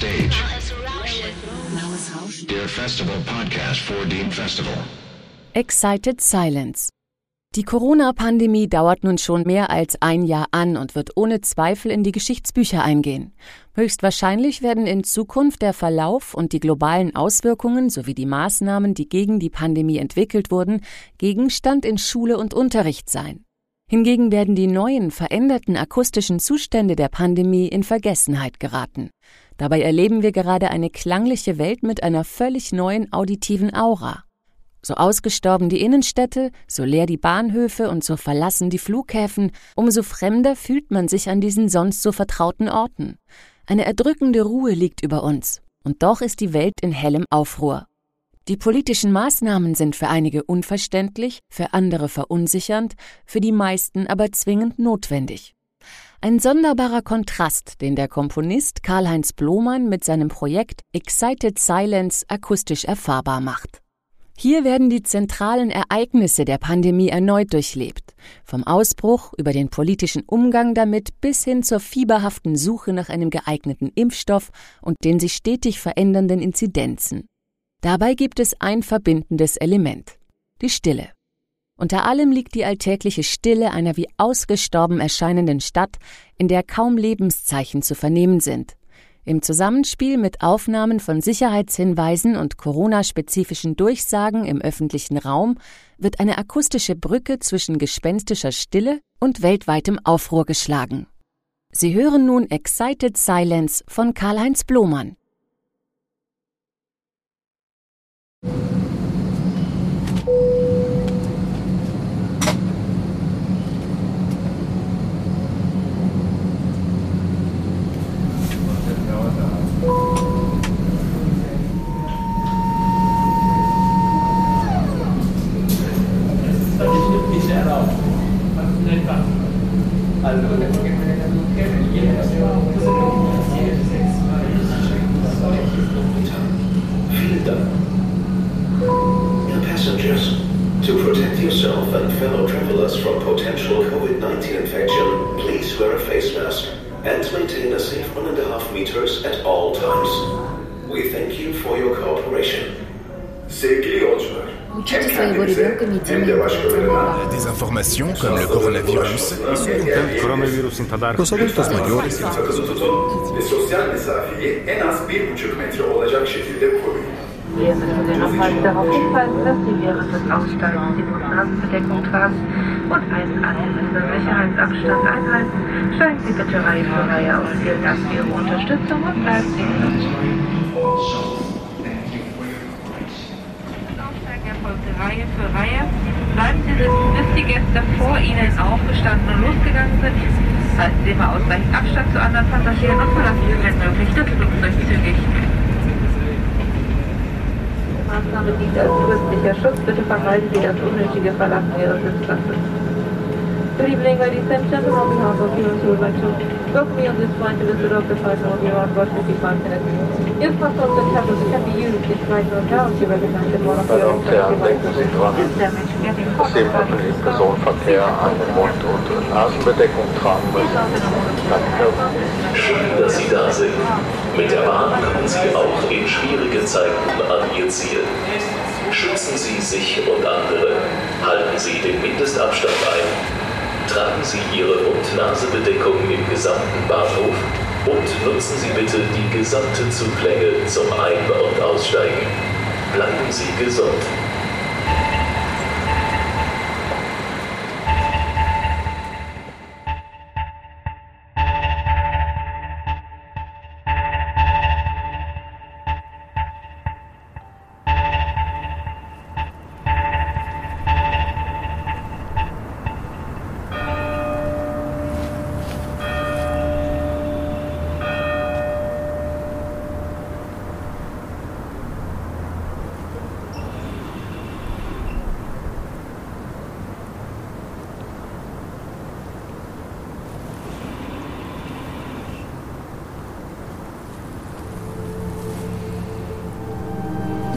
stage. Der Festival Podcast for Dean Festival. Excited Silence. Die Corona-Pandemie dauert nun schon mehr als ein Jahr an und wird ohne Zweifel in die Geschichtsbücher eingehen. Höchstwahrscheinlich werden in Zukunft der Verlauf und die globalen Auswirkungen sowie die Maßnahmen, die gegen die Pandemie entwickelt wurden, Gegenstand in Schule und Unterricht sein. Hingegen werden die neuen, veränderten akustischen Zustände der Pandemie in Vergessenheit geraten. Dabei erleben wir gerade eine klangliche Welt mit einer völlig neuen auditiven Aura. So ausgestorben die Innenstädte, so leer die Bahnhöfe und so verlassen die Flughäfen, umso fremder fühlt man sich an diesen sonst so vertrauten Orten. Eine erdrückende Ruhe liegt über uns, und doch ist die Welt in hellem Aufruhr. Die politischen Maßnahmen sind für einige unverständlich, für andere verunsichernd, für die meisten aber zwingend notwendig. Ein sonderbarer Kontrast, den der Komponist Karl-Heinz Blomann mit seinem Projekt Excited Silence akustisch erfahrbar macht. Hier werden die zentralen Ereignisse der Pandemie erneut durchlebt, vom Ausbruch über den politischen Umgang damit bis hin zur fieberhaften Suche nach einem geeigneten Impfstoff und den sich stetig verändernden Inzidenzen. Dabei gibt es ein verbindendes Element, die Stille. Unter allem liegt die alltägliche Stille einer wie ausgestorben erscheinenden Stadt, in der kaum Lebenszeichen zu vernehmen sind. Im Zusammenspiel mit Aufnahmen von Sicherheitshinweisen und Corona-spezifischen Durchsagen im öffentlichen Raum wird eine akustische Brücke zwischen gespenstischer Stille und weltweitem Aufruhr geschlagen. Sie hören nun Excited Silence von Karl-Heinz Blomann. Passengers, to protect yourself and fellow travelers from potential COVID-19 infection, please wear a face mask and maintain a safe one and a half meters at all times. We thank you for your cooperation. Sevgili yolcular, Des informations comme le coronavirus Kosova'da diyor. ve sosyal mesafeyi en az 1,5 metre olacak şekilde koruyun. einhalten. Steigen Sie bitte Reihe für Reihe aus. Vielen Dank für Ihre Unterstützung und bleiben Sie gesund. Reihe für Reihe. Bleiben Sie sitzen, bis die Gäste vor Ihnen aufgestanden und losgegangen sind. Halten Sie immer ausreichend Abstand zu anderen Passagieren und verlassen Sie, wenn möglich, das Flugzeug zügig. Maßnahme dient als zusätzlicher Schutz. Bitte vermeiden Sie das unnötige Verlassen Ihres Sitzplatzes. Good evening, ladies and gentlemen. On behalf of Heroes, we would like to welcome you on this flight to visit of the flight of around about 55 minutes. Your smartphones and tablets can be used in flight mode now if you recognize that one of your Damen und Herren, denken Sie dran, is damaged. Getting dass Sie im Personenverkehr eine Mund- und Nasenbedeckung tragen müssen. Danke. Schön, dass Sie da sind. Mit der Bahn kommen Sie auch in schwierige Zeiten an Ihr Ziel. Schützen Sie sich und andere. Halten Sie den Mindestabstand ein. Tragen Sie Ihre Mund-Nase-Bedeckung im gesamten Bahnhof und nutzen Sie bitte die gesamte Zuglänge zum Ein- und Aussteigen. Bleiben Sie gesund.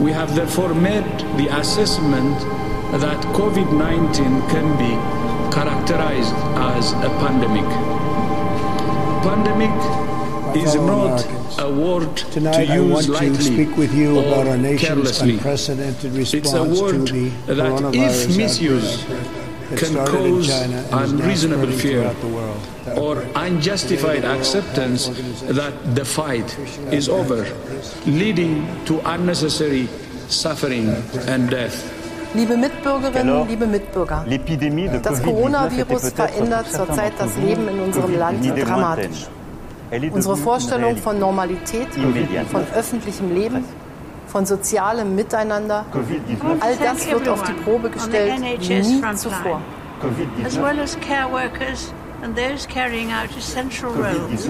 We have therefore made the assessment that COVID 19 can be characterized as a pandemic. Pandemic is not Americans. a word Tonight, to I want use to lightly speak with you about our or nation's carelessly. unprecedented It's a response to word the that, if misused, can cause China and is now unreasonable fear or unjustified acceptance that the fight is over, leading to unnecessary suffering and death. Liebe Mitbürgerinnen, liebe Mitbürger, das Covid-19 Coronavirus verändert zurzeit das Leben in unserem Land dramatisch. Unsere Vorstellung von. Normalität, von öffentlichem Leben, von sozialem Miteinander, Covid-19 all das wird auf die Probe gestellt wie nie zuvor. as well as care workers and those carrying out essential roles,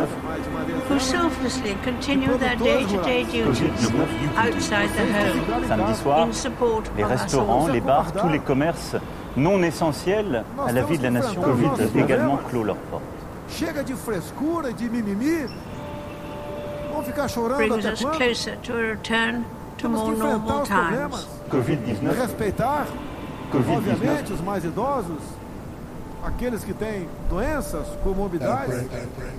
who selflessly continue their day-to-day duties outside the home Samedi soir, in support les restaurants, les bars, tous les commerces non essentiels à la vie de la nation ont également clos leurs portes. Chega de frescura, de mimimi. Vamos ficar chorando brings até us quando? closer to a return to Temos que more enfrentar normal os times. problemas. Covid-19 Respeitar, Covid-19. obviamente, os mais idosos, aqueles que têm doenças, comorbidades.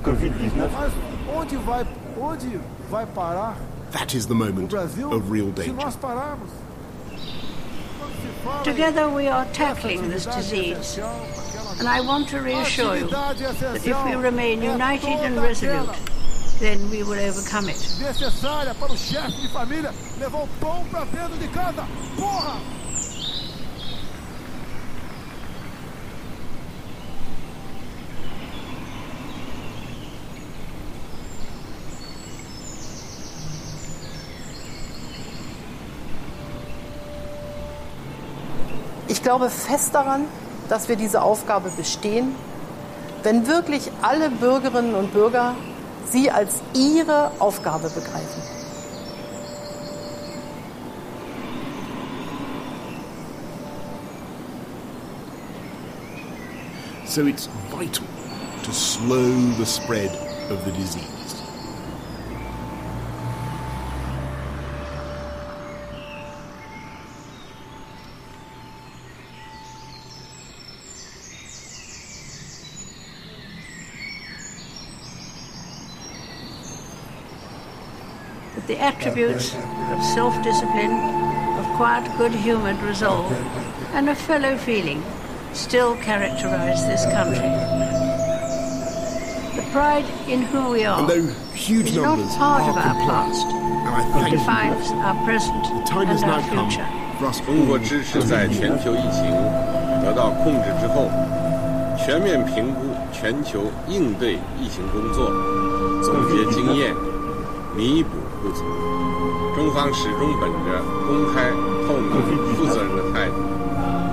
Covid-19 Mas onde vai, onde vai parar That is the o moment Brasil of real se danger. Together we are tackling this disease, and I want to reassure you that if we remain united and resolute, then we will overcome it. Glaube fest daran, dass wir diese Aufgabe bestehen, wenn wirklich alle Bürgerinnen und Bürger sie als ihre Aufgabe begreifen. So it's vital to slow the spread of the disease. But the attributes of self-discipline, of quiet, good-humoured resolve, and of fellow feeling still characterize this country. The pride in who we are And though huge is not numbers part are of our perplexed, past. and I It thank you defines our present The time has and our now come future. for us 中国 all 支持 to 在 be 全球疫情得到控制之后，全面评估全球应对疫情工作，总结经验，弥补 不足。中方始终本着公开、透明、负责任的态度，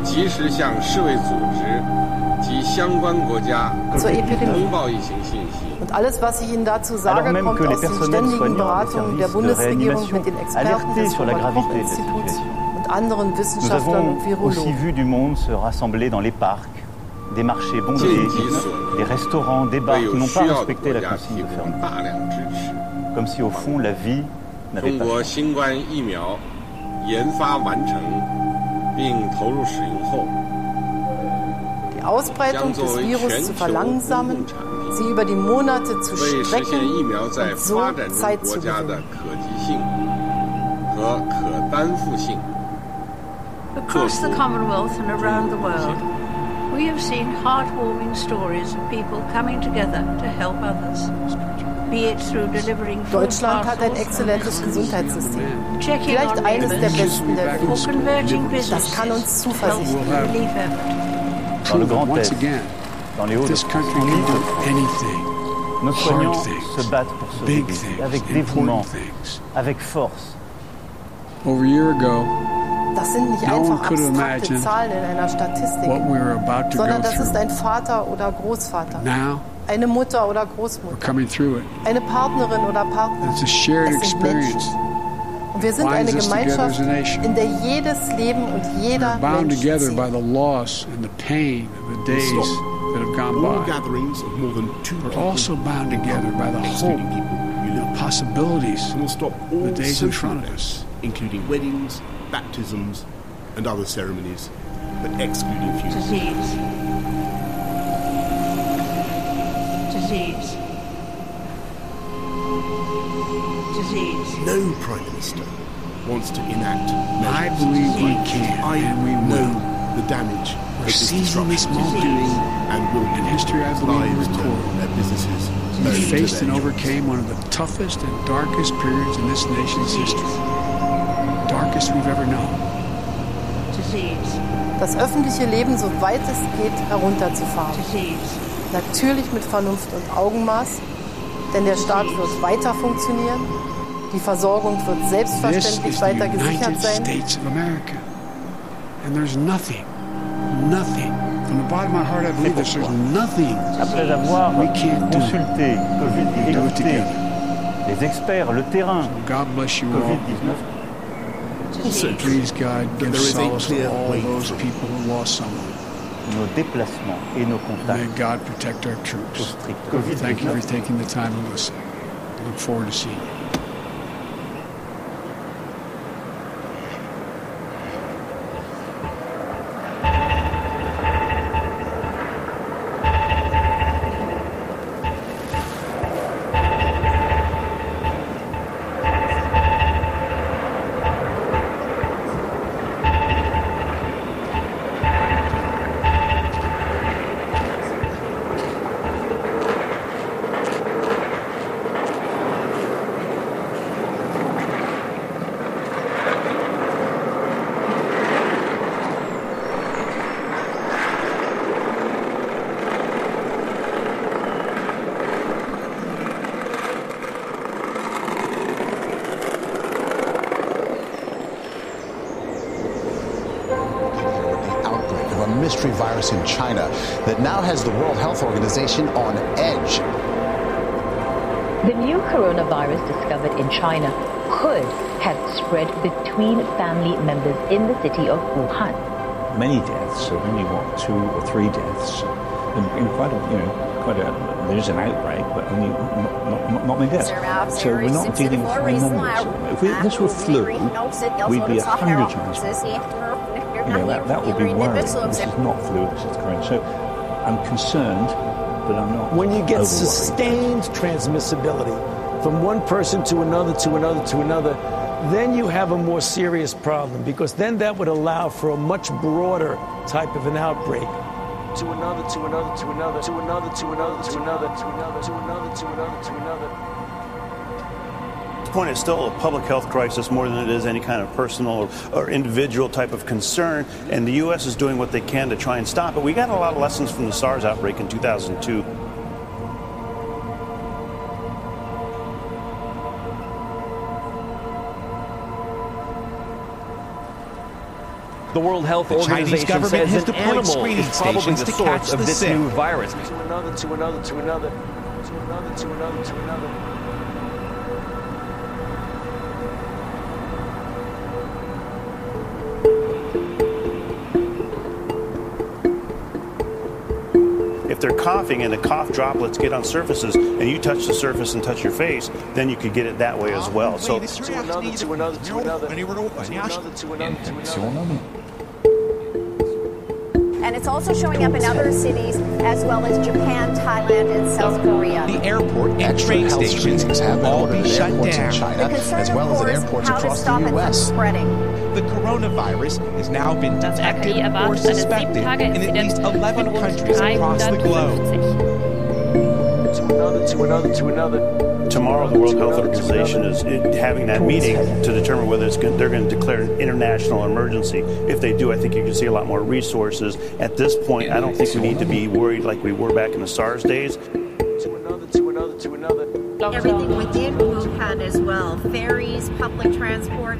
及时向世卫组织及相关国家.通报疫情信息。Und alles, was ich Ihnen dazu Alors sage, même kommt que les aus den personnels ständigen soignants des Beratungen der services de Bundesregierung réanimation mit den Experten alertés des sur la gravité de la Robert-Koch-Instituts situation. und anderen Nous Wissenschaftlern avons und Virologen. aussi vu du monde se rassembler dans les parcs, des marchés bondés, des restaurants, des bars 为 qui 有 n'ont 需 pas 要的 respecté 国 la 家 consigne 提 de 供 fermeture. 大量支持。 Comme si au fond la vie n'avait 中 pas 国 changé. 新冠疫苗研发完成并投入使用后， Die Ausbreitung des Virus zu verlangsamen, sie über die Monate zu 为实现 strecken 疫苗在 und so 发展中 Zeit 国 zu 家的 gewinnen. 可及性和可担负性 Across the Commonwealth and around the world, we have seen heartwarming stories of people coming together to help others. Deutschland hat ein exzellentes Gesundheitssystem. Vielleicht eines der besten der Welt. Das kann uns businesses Zuversicht help geben. Dans les this country can do anything. nos soignants Hard things, se battent pour sauver big vies, things, avec important dévouement, things. avec force. Over a year ago, Das sind nicht No one einfach could have abstrakte Zahlen in einer Statistik, what we were about to sondern go das ist through. ein Vater oder Großvater, Now, eine Mutter oder we're Großmutter, coming through it. eine Partnerin oder Partner. It's a shared Es experience. Und wir sind eine together Gemeinschaft, as a nation. in der jedes Leben und jeder Bound Mensch together by the loss and the pain of the days that have gone by. gatherings of more than two We're also bound together by the hope, excluding people you the possibilities, and will stop the days in front of events, us. including weddings, baptisms, and other ceremonies, but excluding funerals. Disease. Disease. No Prime Minister wants to enact I believe we can, I and we know will. the damage We're that this seizing this disruption is moment. doing and will do In history, I believe, lives, will their businesses, We faced and jobs. overcame one of the toughest and darkest periods in this nation's history. Darkest we've ever known. Disease. Das öffentliche Leben, soweit es geht, herunterzufahren. Natürlich mit Vernunft und Augenmaß, denn der Staat wird weiter funktionieren. Die Versorgung wird selbstverständlich weiter gesichert sein. Nothing, nothing. Après avoir consulté Covid-19, les experts, le terrain, Covid-19. Please God, give solace to all those people who lost someone. Nos déplacements et nos May contacts God protect our troops. au strict Thank you for Covid-19 taking the time to listen. Look forward to seeing you. Mystery virus in China that now has the World Health Organization on edge. The new coronavirus discovered in China could have spread between family members in the city of Wuhan. many deaths, so only what two or three deaths, in, in quite a you know quite a there's an outbreak, but only not, not, not many deaths. So we're not dealing with high numbers. If we, this were flu, we'd be a hundred times more. You know that, that would be worrying. This is not flu. This is corona. So I'm concerned, but I'm not. When you get sustained transmissibility from one person to another to another to another, then you have a more serious problem because then that would allow for a much broader type of an outbreak. To another, to another, to another, to another, to another, to another, to another, to another, to another, to another. This point, it's still a public health crisis more than it is any kind of personal or, or individual type of concern. And the U.S. is doing what they can to try and stop it. We got a lot of lessons from the SARS outbreak in 2002. The World Health The Chinese Organization government says has an deployed animal screening is probably stations the to source catch of the this sick. new virus. To another, to another, to another, to another, to another, to another. Coughing and the cough droplets get on surfaces and you touch the surface and touch your face, then you could get it that way as well. So To another, to another, to another. To another, to another, to another. And it's also showing up in other cities as well as Japan, Thailand, and South Korea. The airport and train health screenings have been ordered at airports in China, The concern, as well of as at course, airports how to across stop the it from U.S. spreading. The coronavirus has now been detected or suspected in at least 11 countries across the globe. To another, to another, to another. tomorrow the World Health Organization is uh, having that meeting to determine whether it's going, they're going to declare an international emergency. If they do, I think you can see a lot more resources. At this point, I don't think we need to be worried like we were back in the SARS days. To another, to another, to another. Everything within Wuhan as well ferries, public transport.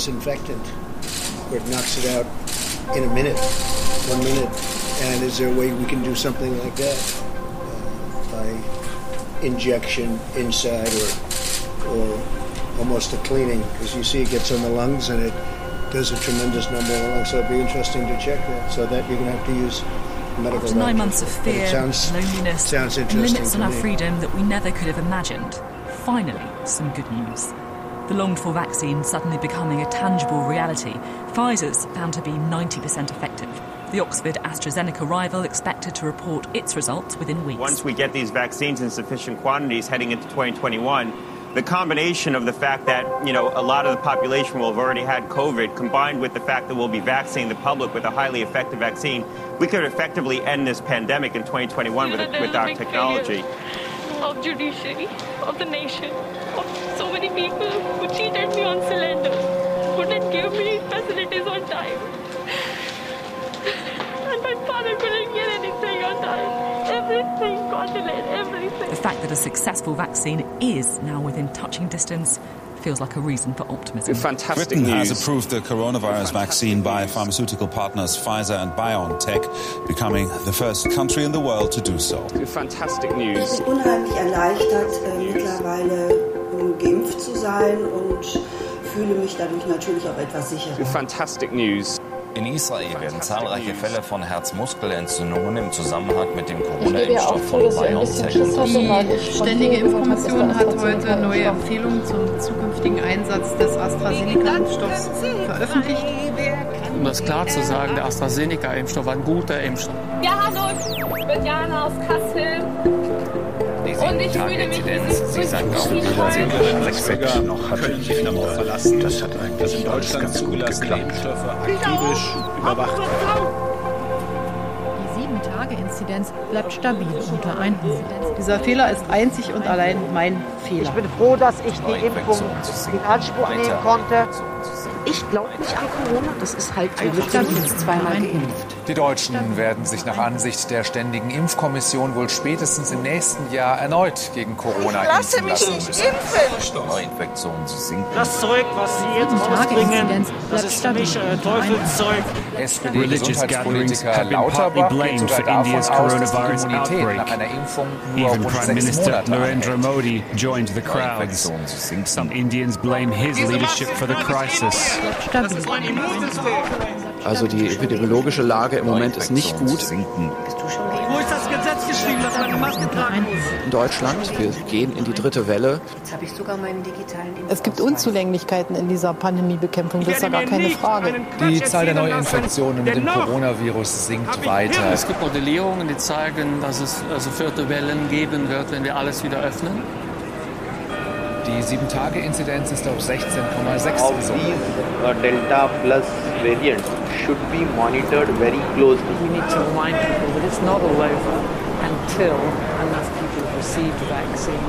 Disinfectant where it knocks it out in a minute, one minute. And is there a way we can do something like that uh, by injection inside or or almost a cleaning? Because you see, it gets on the lungs and it does a tremendous number along. So it'd be interesting to check that. So that you're going to have to use medical. After nine months of fear, sounds, loneliness, sounds and limits on our me. freedom that we never could have imagined, finally, some good news. The longed for vaccine suddenly becoming a tangible reality. Pfizer's found to be 90% effective. The Oxford AstraZeneca rival expected to report its results within weeks. Once we get these vaccines in sufficient quantities heading into 2021, the combination of the fact that, you know, a lot of the population will have already had COVID, combined with the fact that we'll be vaccinating the public with a highly effective vaccine, we could effectively end this pandemic in 2021 with, with our technology. of judiciary, of the nation, of so many people who cheated me on cylinder, who didn't give me facilities on time. And my father couldn't get anything on time. Everything got delayed, everything. The fact that a successful vaccine is now within touching distance feels like a reason for optimism. Fantastic Britain has approved the coronavirus vaccine by pharmaceutical partners Pfizer and BioNTech, becoming the first country in the world to do so. Fantastic Ich news. bin unheimlich erleichtert, äh, mittlerweile ähm, geimpft zu sein und fühle mich dadurch natürlich auch etwas sicherer. Fantastic news. In Israel werden zahlreiche Fälle von Herzmuskelentzündungen im Zusammenhang mit dem Corona-Impfstoff von BioNTech Die Ständige Impfkommission hat heute neue Empfehlungen zum zukünftigen Einsatz des AstraZeneca-Impfstoffs veröffentlicht. Um das klar zu sagen, der AstraZeneca-Impfstoff war ein guter Impfstoff. Ja, hallo, ich bin Jana aus Kassel. Die Und ich fühle mich Inzidenz, Sie sagen auch, Sechs Bürger noch hat die Länder verlassen. Das hat eigentlich in Deutschland ganz gut geklappt. aktivisch überwacht. Die 7-Tage-Inzidenz bleibt stabil unter 100. Dieser Fehler ist einzig und allein mein Fehler. Ich bin froh, dass ich die Impfung in Anspruch nehmen konnte. Ich glaube nicht an Corona. Das ist halt einfach stabil. Zweimal geimpft. Die Deutschen werden sich nach Ansicht der Ständigen Impfkommission wohl spätestens im nächsten Jahr erneut gegen Corona lasse impfen mich lassen nicht müssen. impfen. Neuinfektionen zu sinken. Das Zeug, was Sie jetzt rausbringen, das ist für mich äh, Teufelszeug. SPD-Gesundheitspolitiker gatherings have been Lauterbach partly geht blamed sogar for India's davon aus, dass die coronavirus Immunität outbreak. nach einer Impfung nur Even rund Prime sechs Minister Monate Narendra. Modi joined the crowds. Some Indians blame his leadership for the crisis. Also die epidemiologische Lage im Moment ist nicht gut Wo ist das Gesetz geschrieben, dass man eine Maske tragen muss? in Deutschland. Wir gehen in die dritte Welle. Es gibt Unzulänglichkeiten in dieser Pandemiebekämpfung, das ist ja gar keine Frage. Die Zahl der Neuinfektionen mit dem Coronavirus sinkt weiter. Es gibt Modellierungen, die zeigen, dass es also vierte Wellen geben wird, wenn wir alles wieder öffnen. Die 7-Tage-Inzidenz ist auf 16,6 of gesunken. these uh, Delta plus variants should be monitored very closely. We need to remind people that it's not all over until enough people have received the vaccine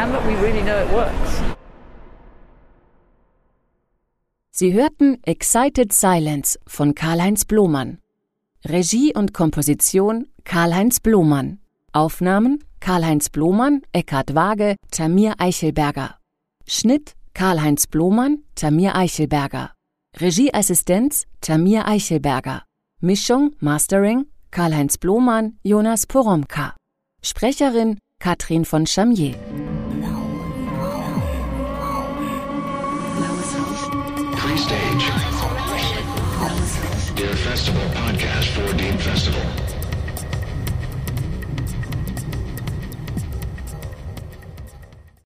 and that we really know it works. Sie hörten Excited Silence von Karl-Heinz Blomann. Regie und Komposition Karl-Heinz Blomann. Aufnahmen Karl-Heinz Blomann, Eckhard Waage, Tamir Eichelberger. Schnitt Karl-Heinz Blomann, Tamir Eichelberger. Regieassistenz Tamir Eichelberger. Mischung, Mastering Karl-Heinz Blomann, Jonas Poromka. Sprecherin Katrin von Chamier. Pre-stage. Their festival podcast for Dean Festival.